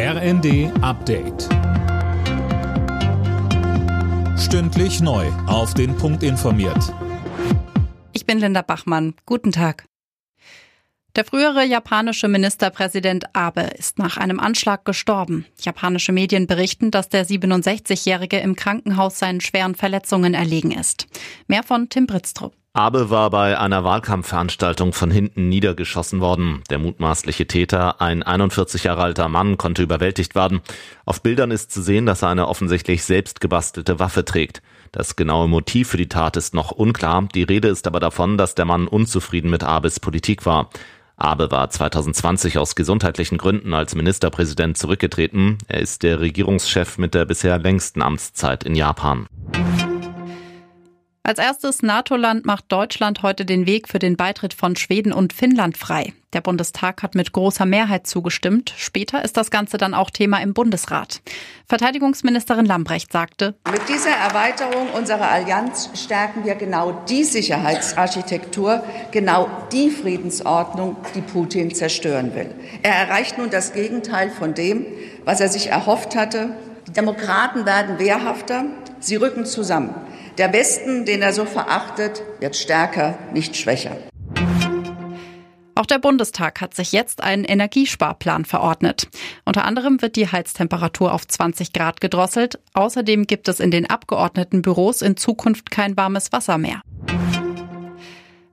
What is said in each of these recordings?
RND Update. Stündlich neu. Auf den Punkt informiert. Ich bin Linda Bachmann. Guten Tag. Der frühere japanische Ministerpräsident Abe ist nach einem Anschlag gestorben. Japanische Medien berichten, dass der 67-Jährige im Krankenhaus seinen schweren Verletzungen erlegen ist. Mehr von Tim Britztrup. Abe war bei einer Wahlkampfveranstaltung von hinten niedergeschossen worden. Der mutmaßliche Täter, ein 41 Jahre alter Mann, konnte überwältigt werden. Auf Bildern ist zu sehen, dass er eine offensichtlich selbst gebastelte Waffe trägt. Das genaue Motiv für die Tat ist noch unklar. Die Rede ist aber davon, dass der Mann unzufrieden mit Abes Politik war. Abe war 2020 aus gesundheitlichen Gründen als Ministerpräsident zurückgetreten. Er ist der Regierungschef mit der bisher längsten Amtszeit in Japan. Als erstes NATO-Land macht Deutschland heute den Weg für den Beitritt von Schweden und Finnland frei. Der Bundestag hat mit großer Mehrheit zugestimmt. Später ist das Ganze dann auch Thema im Bundesrat. Verteidigungsministerin Lambrecht sagte, Mit dieser Erweiterung unserer Allianz stärken wir genau die Sicherheitsarchitektur, genau die Friedensordnung, die Putin zerstören will. Er erreicht nun das Gegenteil von dem, was er sich erhofft hatte. Die Demokraten werden wehrhafter, sie rücken zusammen. Der Westen, den er so verachtet, wird stärker, nicht schwächer. Auch der Bundestag hat sich jetzt einen Energiesparplan verordnet. Unter anderem wird die Heiztemperatur auf 20 Grad gedrosselt. Außerdem gibt es in den Abgeordnetenbüros in Zukunft kein warmes Wasser mehr.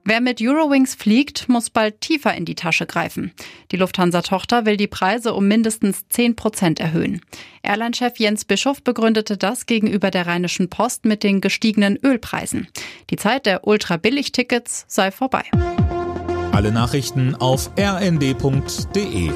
Wer mit Eurowings fliegt, muss bald tiefer in die Tasche greifen. Die Lufthansa-Tochter will die Preise um mindestens 10 Prozent erhöhen. Airline-Chef Jens Bischof begründete das gegenüber der Rheinischen Post mit den gestiegenen Ölpreisen. Die Zeit der ultra-billig-Tickets sei vorbei. Alle Nachrichten auf rnd.de